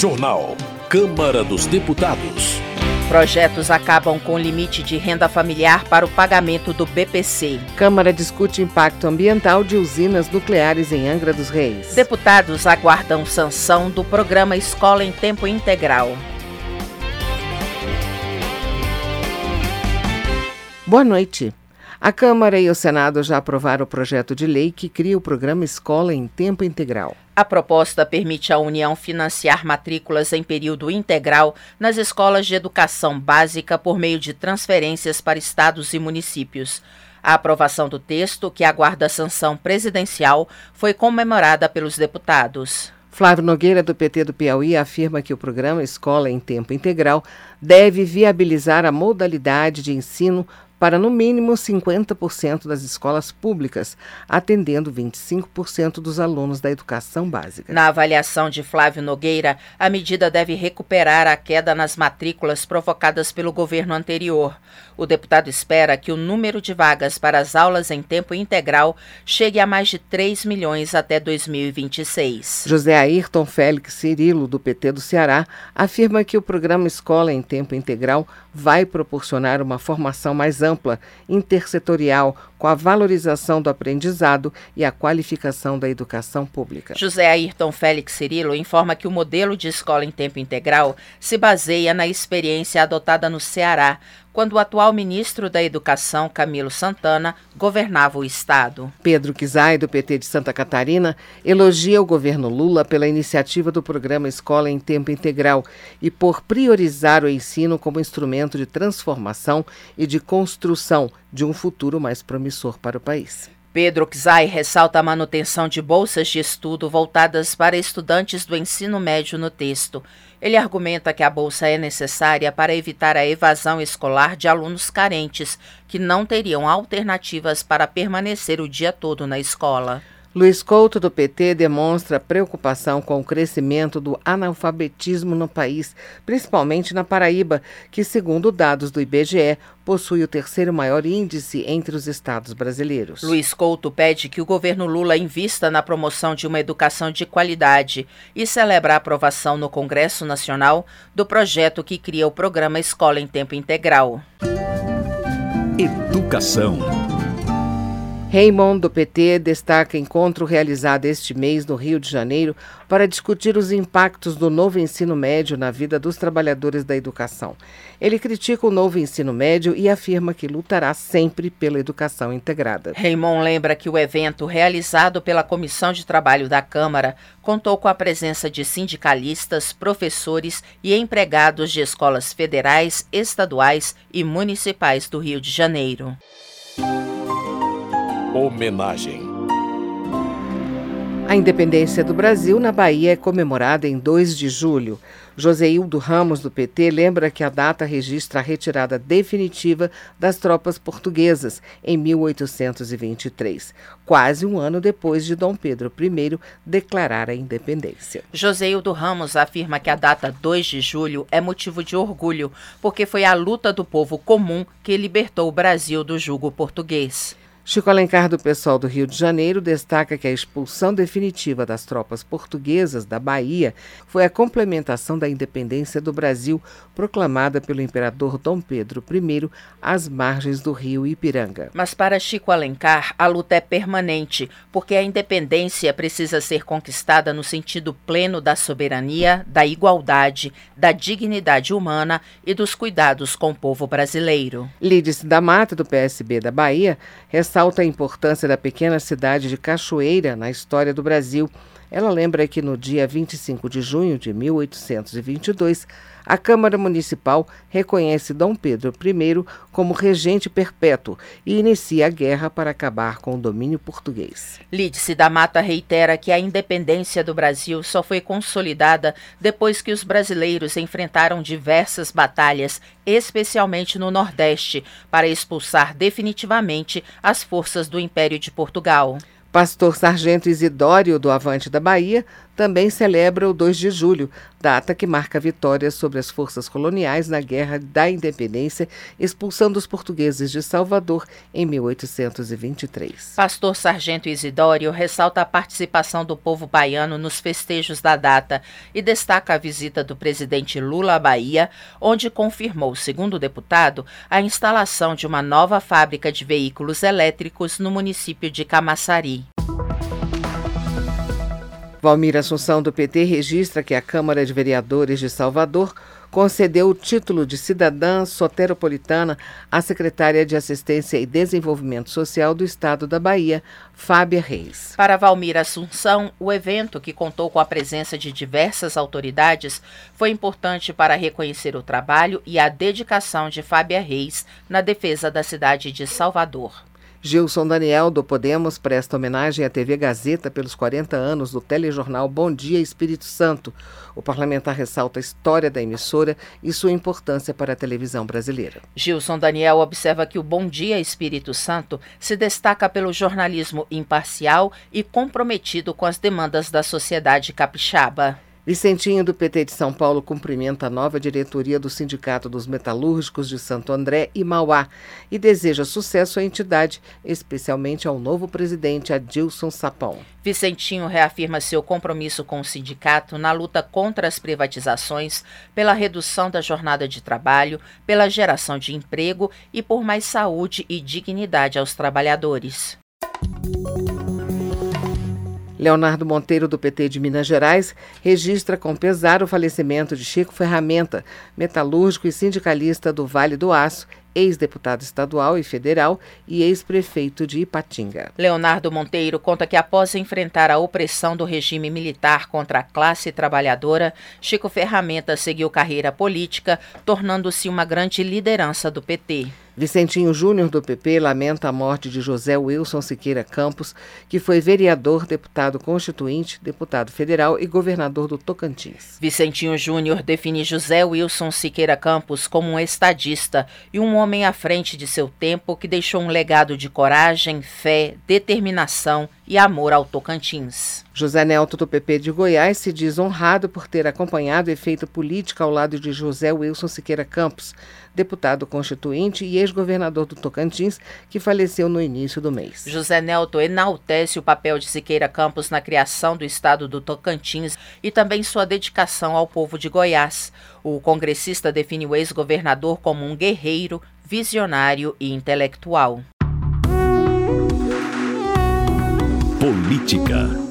Jornal. Câmara dos Deputados. Projetos acabam com o limite de renda familiar para o pagamento do BPC. Câmara discute impacto ambiental de usinas nucleares em Angra dos Reis. Deputados aguardam sanção do programa Escola em Tempo Integral. Boa noite. A Câmara e o Senado já aprovaram o projeto de lei que cria o programa Escola em Tempo Integral. A proposta permite à União financiar matrículas em período integral nas escolas de educação básica por meio de transferências para estados e municípios. A aprovação do texto, que aguarda sanção presidencial, foi comemorada pelos deputados. Flávio Nogueira, do PT do Piauí, afirma que o programa Escola em Tempo Integral deve viabilizar a modalidade de ensino para no mínimo 50% das escolas públicas, atendendo 25% dos alunos da educação básica. Na avaliação de Flávio Nogueira, a medida deve recuperar a queda nas matrículas provocadas pelo governo anterior. O deputado espera que o número de vagas para as aulas em tempo integral chegue a mais de 3 milhões até 2026. José Ayrton Félix Cirilo, do PT do Ceará, afirma que o programa Escola em Tempo Integral vai proporcionar uma formação mais ampla, intersetorial, com a valorização do aprendizado e a qualificação da educação pública. José Ayrton Félix Cirilo informa que o modelo de escola em tempo integral se baseia na experiência adotada no Ceará, quando o atual ministro da Educação, Camilo Santana, governava o estado. Pedro Kizai, do PT de Santa Catarina, elogia o governo Lula pela iniciativa do programa Escola em Tempo Integral e por priorizar o ensino como instrumento de transformação e de construção de um futuro mais promissor para o país. Pedro Kzai ressalta a manutenção de bolsas de estudo voltadas para estudantes do ensino médio no texto. Ele argumenta que a bolsa é necessária para evitar a evasão escolar de alunos carentes, que não teriam alternativas para permanecer o dia todo na escola. Luiz Couto, do PT, demonstra preocupação com o crescimento do analfabetismo no país, principalmente na Paraíba, que, segundo dados do IBGE, possui o terceiro maior índice entre os estados brasileiros. Luiz Couto pede que o governo Lula invista na promoção de uma educação de qualidade e celebra a aprovação no Congresso Nacional do projeto que cria o programa Escola em Tempo Integral. Educação. Raymond, do PT, destaca encontro realizado este mês no Rio de Janeiro para discutir os impactos do novo ensino médio na vida dos trabalhadores da educação. Ele critica o novo ensino médio e afirma que lutará sempre pela educação integrada. Raymond lembra que o evento, realizado pela Comissão de Trabalho da Câmara, contou com a presença de sindicalistas, professores e empregados de escolas federais, estaduais e municipais do Rio de Janeiro. Homenagem. A independência do Brasil na Bahia é comemorada em 2 de julho. Joseildo Ramos, do PT, lembra que a data registra a retirada definitiva das tropas portuguesas em 1823, quase um ano depois de Dom Pedro I declarar a independência. Joseildo Ramos afirma que a data 2 de julho é motivo de orgulho, porque foi a luta do povo comum que libertou o Brasil do jugo português. Chico Alencar, do pessoal do Rio de Janeiro, destaca que a expulsão definitiva das tropas portuguesas da Bahia foi a complementação da independência do Brasil proclamada pelo imperador Dom Pedro I às margens do rio Ipiranga. Mas para Chico Alencar, a luta é permanente, porque a independência precisa ser conquistada no sentido pleno da soberania, da igualdade, da dignidade humana e dos cuidados com o povo brasileiro. Lídice da Mata, do PSB da Bahia, ressalta ressalta a importância da pequena cidade de Cachoeira na história do Brasil. Ela lembra que no dia 25 de junho de 1822, a Câmara Municipal reconhece Dom Pedro I como regente perpétuo e inicia a guerra para acabar com o domínio português. Lídice da Mata reitera que a independência do Brasil só foi consolidada depois que os brasileiros enfrentaram diversas batalhas, especialmente no Nordeste, para expulsar definitivamente as forças do Império de Portugal. Pastor Sargento Isidório, do Avante da Bahia, também celebra o 2 de julho, data que marca a vitória sobre as forças coloniais na Guerra da Independência, expulsando os portugueses de Salvador em 1823. Pastor Sargento Isidório ressalta a participação do povo baiano nos festejos da data e destaca a visita do presidente Lula à Bahia, onde confirmou, segundo o deputado, a instalação de uma nova fábrica de veículos elétricos no município de Camaçari. Valmir Assunção, do PT, registra que a Câmara de Vereadores de Salvador concedeu o título de cidadã soteropolitana à secretária de Assistência e Desenvolvimento Social do Estado da Bahia, Fábia Reis. Para Valmir Assunção, o evento, que contou com a presença de diversas autoridades, foi importante para reconhecer o trabalho e a dedicação de Fábia Reis na defesa da cidade de Salvador. Gilson Daniel, do Podemos, presta homenagem à TV Gazeta pelos 40 anos do telejornal Bom Dia Espírito Santo. O parlamentar ressalta a história da emissora e sua importância para a televisão brasileira. Gilson Daniel observa que o Bom Dia Espírito Santo se destaca pelo jornalismo imparcial e comprometido com as demandas da sociedade capixaba. Vicentinho, do PT de São Paulo, cumprimenta a nova diretoria do Sindicato dos Metalúrgicos de Santo André e Mauá e deseja sucesso à entidade, especialmente ao novo presidente Adilson Sapão. Vicentinho reafirma seu compromisso com o sindicato na luta contra as privatizações, pela redução da jornada de trabalho, pela geração de emprego e por mais saúde e dignidade aos trabalhadores. Leonardo Monteiro, do PT de Minas Gerais, registra com pesar o falecimento de Chico Ferramenta, metalúrgico e sindicalista do Vale do Aço, ex-deputado estadual e federal e ex-prefeito de Ipatinga. Leonardo Monteiro conta que após enfrentar a opressão do regime militar contra a classe trabalhadora, Chico Ferramenta seguiu carreira política, tornando-se uma grande liderança do PT. Vicentinho Júnior, do PP, lamenta a morte de José Wilson Siqueira Campos, que foi vereador, deputado constituinte, deputado federal e governador do Tocantins. Vicentinho Júnior define José Wilson Siqueira Campos como um estadista e um homem à frente de seu tempo que deixou um legado de coragem, fé, determinação e amor ao Tocantins. José Nelto, do PP de Goiás, se diz honrado por ter acompanhado e feito política ao lado de José Wilson Siqueira Campos, deputado constituinte e ex-governador do Tocantins, que faleceu no início do mês. José Nelto enaltece o papel de Siqueira Campos na criação do estado do Tocantins e também sua dedicação ao povo de Goiás. O congressista define o ex-governador como um guerreiro, visionário e intelectual. Política.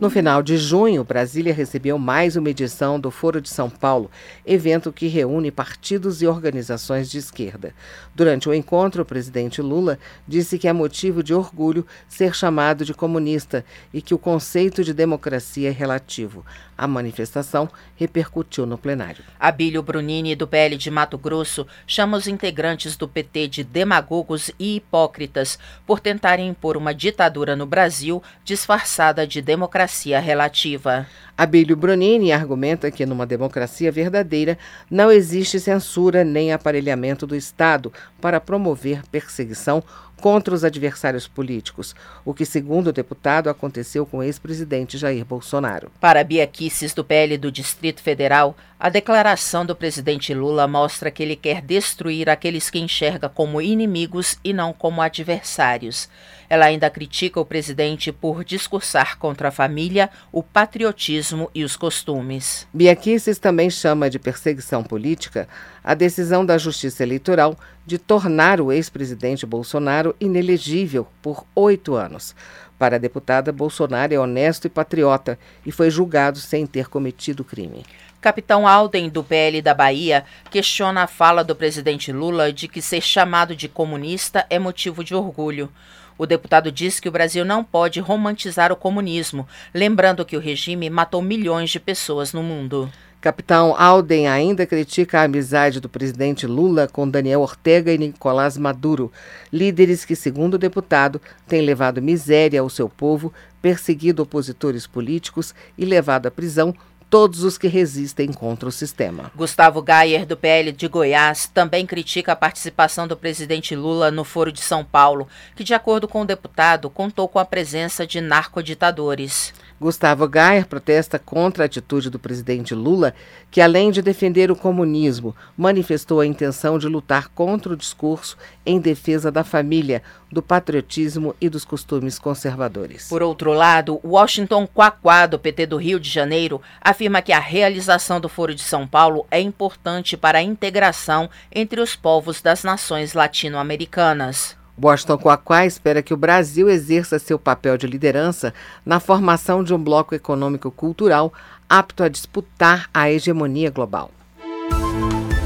No final de junho, Brasília recebeu mais uma edição do Foro de São Paulo, evento que reúne partidos e organizações de esquerda. Durante o encontro, o presidente Lula disse que é motivo de orgulho ser chamado de comunista e que o conceito de democracia é relativo. A manifestação repercutiu no plenário. Abílio Brunini, do PL de Mato Grosso, chama os integrantes do PT de demagogos e hipócritas por tentarem impor uma ditadura no Brasil disfarçada de democracia relativa. Abílio Brunini argumenta que numa democracia verdadeira não existe censura nem aparelhamento do Estado para promover perseguição contra os adversários políticos, o que, segundo o deputado, aconteceu com o ex-presidente Jair Bolsonaro. Para Bia Kicis, do PL do Distrito Federal, a declaração do presidente Lula mostra que ele quer destruir aqueles que enxerga como inimigos e não como adversários. Ela ainda critica o presidente por discursar contra a família, o patriotismo e os costumes. Bia Kicis também chama de perseguição política a decisão da Justiça Eleitoral de tornar o ex-presidente Bolsonaro inelegível por oito anos. Para a deputada, Bolsonaro é honesto e patriota e foi julgado sem ter cometido crime. Capitão Alden, do PL da Bahia, questiona a fala do presidente Lula de que ser chamado de comunista é motivo de orgulho. O deputado diz que o Brasil não pode romantizar o comunismo, lembrando que o regime matou milhões de pessoas no mundo. Capitão Alden ainda critica a amizade do presidente Lula com Daniel Ortega e Nicolás Maduro, líderes que, segundo o deputado, têm levado miséria ao seu povo, perseguido opositores políticos e levado à prisão todos os que resistem contra o sistema. Gustavo Gayer, do PL de Goiás, também critica a participação do presidente Lula no Foro de São Paulo, que, de acordo com o deputado, contou com a presença de narcoditadores. Gustavo Gayer protesta contra a atitude do presidente Lula, que, além de defender o comunismo, manifestou a intenção de lutar contra o discurso em defesa da família, do patriotismo e dos costumes conservadores. Por outro lado, Washington Quaquá, do PT do Rio de Janeiro, afirma que a realização do Foro de São Paulo é importante para a integração entre os povos das nações latino-americanas. Washington Quaquá espera que o Brasil exerça seu papel de liderança na formação de um bloco econômico-cultural apto a disputar a hegemonia global.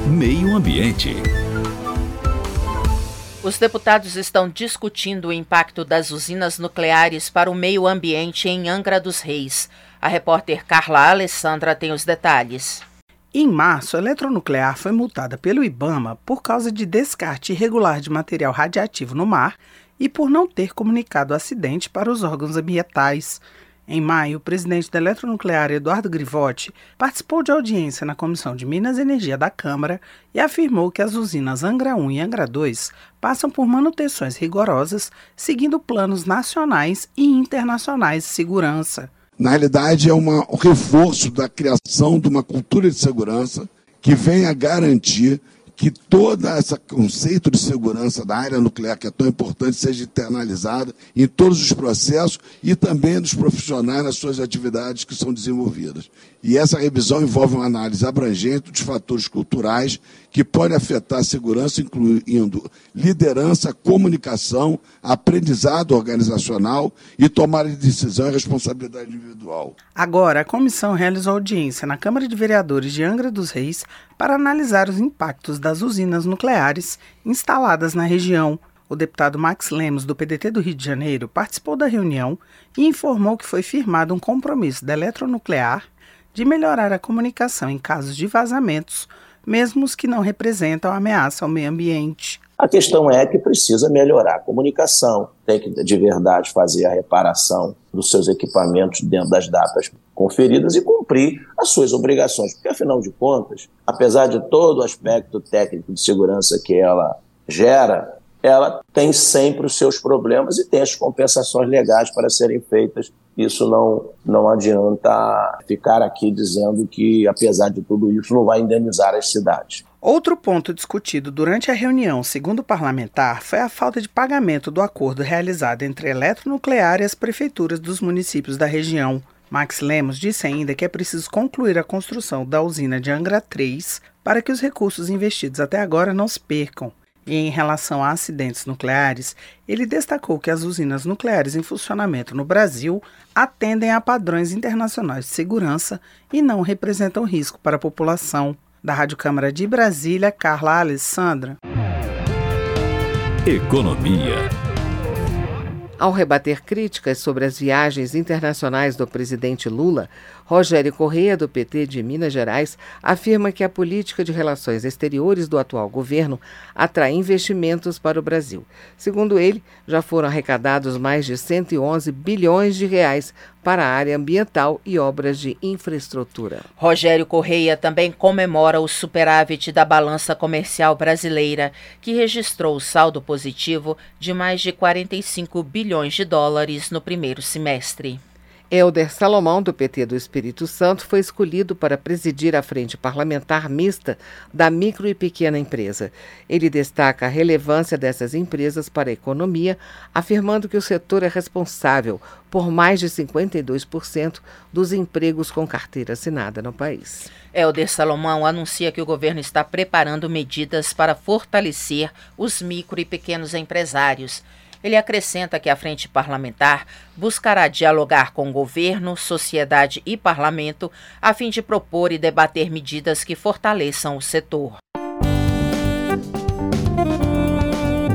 Meio Ambiente. Os deputados estão discutindo o impacto das usinas nucleares para o meio ambiente em Angra dos Reis. A repórter Carla Alessandra tem os detalhes. Em março, a eletronuclear foi multada pelo IBAMA por causa de descarte irregular de material radiativo no mar e por não ter comunicado o acidente para os órgãos ambientais. Em maio, o presidente da Eletronuclear, Eduardo Grivotti, participou de audiência na Comissão de Minas e Energia da Câmara e afirmou que as usinas Angra 1 e Angra 2 passam por manutenções rigorosas, seguindo planos nacionais e internacionais de segurança. Na realidade, é uma, um reforço da criação de uma cultura de segurança que venha garantir que todo esse conceito de segurança da área nuclear, que é tão importante, seja internalizado em todos os processos e também dos profissionais nas suas atividades que são desenvolvidas. E essa revisão envolve uma análise abrangente dos fatores culturais que podem afetar a segurança, incluindo liderança, comunicação, aprendizado organizacional e tomada de decisão e responsabilidade individual. Agora, a comissão realizou audiência na Câmara de Vereadores de Angra dos Reis para analisar os impactos das usinas nucleares instaladas na região. O deputado Max Lemos, do PDT do Rio de Janeiro, participou da reunião e informou que foi firmado um compromisso da eletronuclear de melhorar a comunicação em casos de vazamentos, mesmo os que não representam ameaça ao meio ambiente. A questão é que precisa melhorar a comunicação, tem que de verdade fazer a reparação dos seus equipamentos dentro das datas conferidas e cumprir as suas obrigações, porque afinal de contas, apesar de todo o aspecto técnico de segurança que ela gera, ela tem sempre os seus problemas e tem as compensações legais para serem feitas. Isso não, não adianta ficar aqui dizendo que, apesar de tudo isso, não vai indenizar as cidades. Outro ponto discutido durante a reunião, segundo o parlamentar, foi a falta de pagamento do acordo realizado entre a Eletronuclear e as prefeituras dos municípios da região. Max Lemos disse ainda que é preciso concluir a construção da usina de Angra 3 para que os recursos investidos até agora não se percam. E em relação a acidentes nucleares, ele destacou que as usinas nucleares em funcionamento no Brasil atendem a padrões internacionais de segurança e não representam risco para a população. Da Rádio Câmara de Brasília, Carla Alessandra. Economia. Ao rebater críticas sobre as viagens internacionais do presidente Lula, Rogério Correia, do PT de Minas Gerais, afirma que a política de relações exteriores do atual governo atrai investimentos para o Brasil. Segundo ele, já foram arrecadados mais de 111 bilhões de reais para a área ambiental e obras de infraestrutura. Rogério Correia também comemora o superávit da balança comercial brasileira, que registrou saldo positivo de mais de 45 bilhões de dólares no primeiro semestre. Helder Salomão, do PT do Espírito Santo, foi escolhido para presidir a frente parlamentar mista da micro e pequena empresa. Ele destaca a relevância dessas empresas para a economia, afirmando que o setor é responsável por mais de 52% dos empregos com carteira assinada no país. Helder Salomão anuncia que o governo está preparando medidas para fortalecer os micro e pequenos empresários. Ele acrescenta que a frente parlamentar buscará dialogar com governo, sociedade e parlamento a fim de propor e debater medidas que fortaleçam o setor.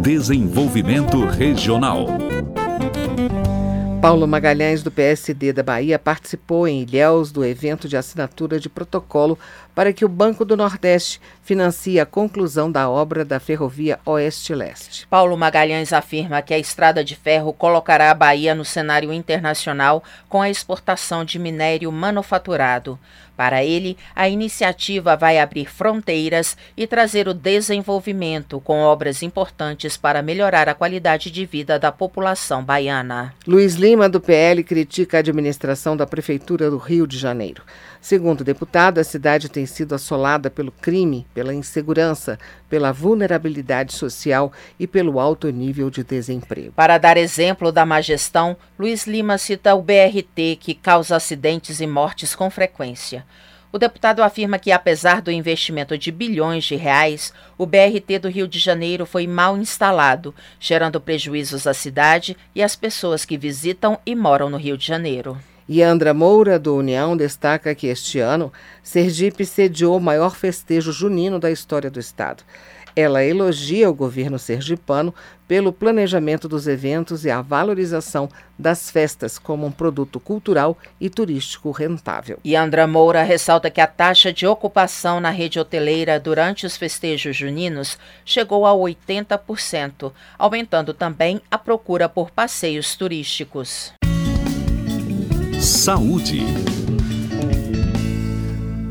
Desenvolvimento Regional. Paulo Magalhães, do PSD da Bahia, participou em Ilhéus do evento de assinatura de protocolo para que o Banco do Nordeste financie a conclusão da obra da ferrovia Oeste-Leste. Paulo Magalhães afirma que a estrada de ferro colocará a Bahia no cenário internacional com a exportação de minério manufaturado. Para ele, a iniciativa vai abrir fronteiras e trazer o desenvolvimento com obras importantes para melhorar a qualidade de vida da população baiana. Luiz Lima, do PL, critica a administração da Prefeitura do Rio de Janeiro. Segundo o deputado, a cidade tem sido assolada pelo crime, pela insegurança, pela vulnerabilidade social e pelo alto nível de desemprego. Para dar exemplo da má gestão, Luiz Lima cita o BRT, que causa acidentes e mortes com frequência. O deputado afirma que, apesar do investimento de bilhões de reais, o BRT do Rio de Janeiro foi mal instalado, gerando prejuízos à cidade e às pessoas que visitam e moram no Rio de Janeiro. Yandra Moura, do União, destaca que este ano Sergipe sediou o maior festejo junino da história do Estado. Ela elogia o governo sergipano pelo planejamento dos eventos e a valorização das festas como um produto cultural e turístico rentável. Yandra Moura ressalta que a taxa de ocupação na rede hoteleira durante os festejos juninos chegou a 80%, aumentando também a procura por passeios turísticos. Saúde.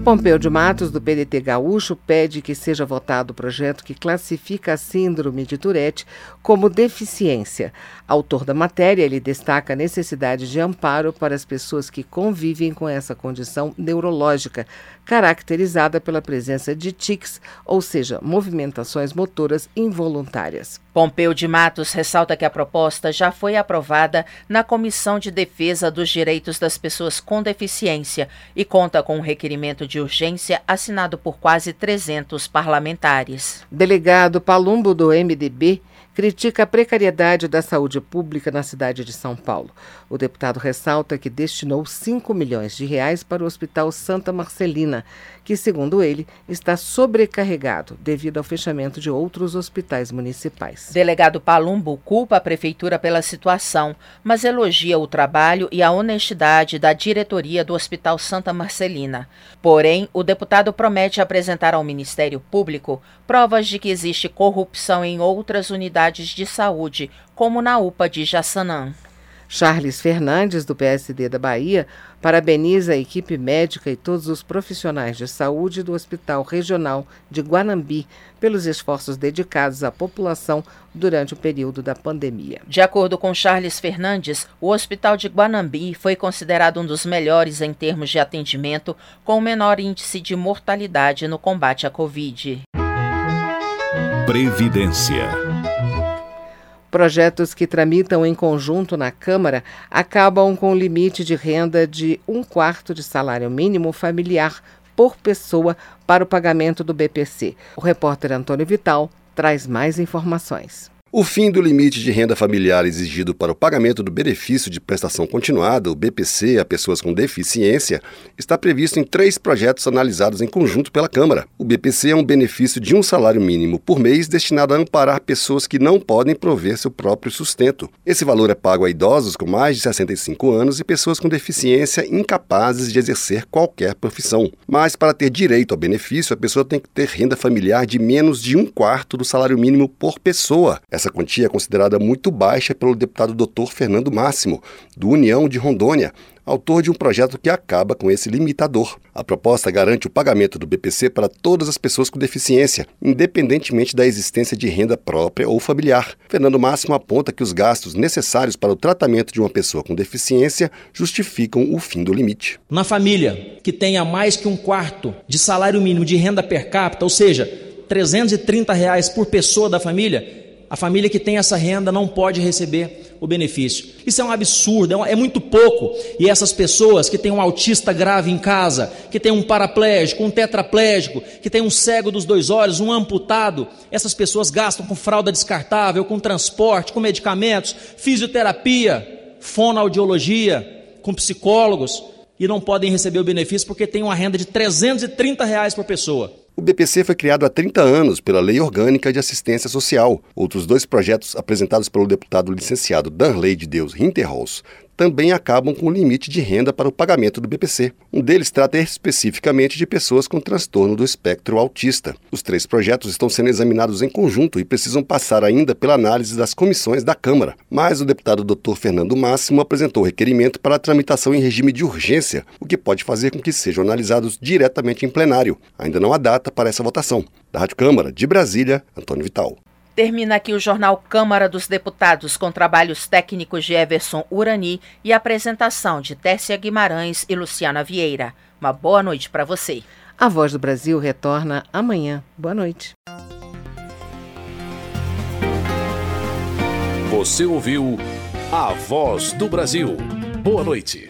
Pompeu de Matos, do PDT Gaúcho, pede que seja votado o projeto que classifica a síndrome de Tourette como deficiência. Autor da matéria, ele destaca a necessidade de amparo para as pessoas que convivem com essa condição neurológica, caracterizada pela presença de tics, ou seja, movimentações motoras involuntárias. Pompeu de Matos ressalta que a proposta já foi aprovada na Comissão de Defesa dos Direitos das Pessoas com Deficiência e conta com um requerimento de urgência assinado por quase 300 parlamentares. Delegado Palumbo do MDB critica a precariedade da saúde pública na cidade de São Paulo. O deputado ressalta que destinou 5 milhões de reais para o Hospital Santa Marcelina, que, segundo ele, está sobrecarregado devido ao fechamento de outros hospitais municipais. Delegado Palumbo culpa a prefeitura pela situação, mas elogia o trabalho e a honestidade da diretoria do Hospital Santa Marcelina. Porém, o deputado promete apresentar ao Ministério Público provas de que existe corrupção em outras unidades de saúde, como na UPA de Jaçanã. Charles Fernandes, do PSD da Bahia, parabeniza a equipe médica e todos os profissionais de saúde do Hospital Regional de Guanambi pelos esforços dedicados à população durante o período da pandemia. De acordo com Charles Fernandes, o Hospital de Guanambi foi considerado um dos melhores em termos de atendimento, com o menor índice de mortalidade no combate à Covid. Previdência. Projetos que tramitam em conjunto na Câmara acabam com o limite de renda de um quarto de salário mínimo familiar por pessoa para o pagamento do BPC. O repórter Antônio Vital traz mais informações. O fim do limite de renda familiar exigido para o pagamento do benefício de prestação continuada, o BPC, a pessoas com deficiência, está previsto em três projetos analisados em conjunto pela Câmara. O BPC é um benefício de um salário mínimo por mês destinado a amparar pessoas que não podem prover seu próprio sustento. Esse valor é pago a idosos com mais de 65 anos e pessoas com deficiência incapazes de exercer qualquer profissão. Mas para ter direito ao benefício, a pessoa tem que ter renda familiar de menos de um quarto do salário mínimo por pessoa. Essa quantia é considerada muito baixa pelo deputado Dr. Fernando Máximo, do União de Rondônia, autor de um projeto que acaba com esse limitador. A proposta garante o pagamento do BPC para todas as pessoas com deficiência, independentemente da existência de renda própria ou familiar. Fernando Máximo aponta que os gastos necessários para o tratamento de uma pessoa com deficiência justificam o fim do limite. Na família que tenha mais que um quarto de salário mínimo de renda per capita, ou seja, 330 reais por pessoa da família, a família que tem essa renda não pode receber o benefício. Isso é um absurdo, é, é muito pouco. E essas pessoas que têm um autista grave em casa, que tem um paraplégico, um tetraplégico, que tem um cego dos dois olhos, um amputado, essas pessoas gastam com fralda descartável, com transporte, com medicamentos, fisioterapia, fonoaudiologia, com psicólogos e não podem receber o benefício porque tem uma renda de 330 reais por pessoa. O BPC foi criado há 30 anos pela Lei Orgânica de Assistência Social. Outros dois projetos apresentados pelo deputado licenciado Danley de Deus Hinterholz também acabam com o limite de renda para o pagamento do BPC. Um deles trata especificamente de pessoas com transtorno do espectro autista. Os três projetos estão sendo examinados em conjunto e precisam passar ainda pela análise das comissões da Câmara. Mas o deputado Dr. Fernando Máximo apresentou requerimento para tramitação em regime de urgência, o que pode fazer com que sejam analisados diretamente em plenário. Ainda não há data para essa votação. Da Rádio Câmara, de Brasília, Antônio Vital. Termina aqui o jornal Câmara dos Deputados com trabalhos técnicos de Everson Urani e apresentação de Tércia Guimarães e Luciana Vieira. Uma boa noite para você. A Voz do Brasil retorna amanhã. Boa noite. Você ouviu A Voz do Brasil. Boa noite.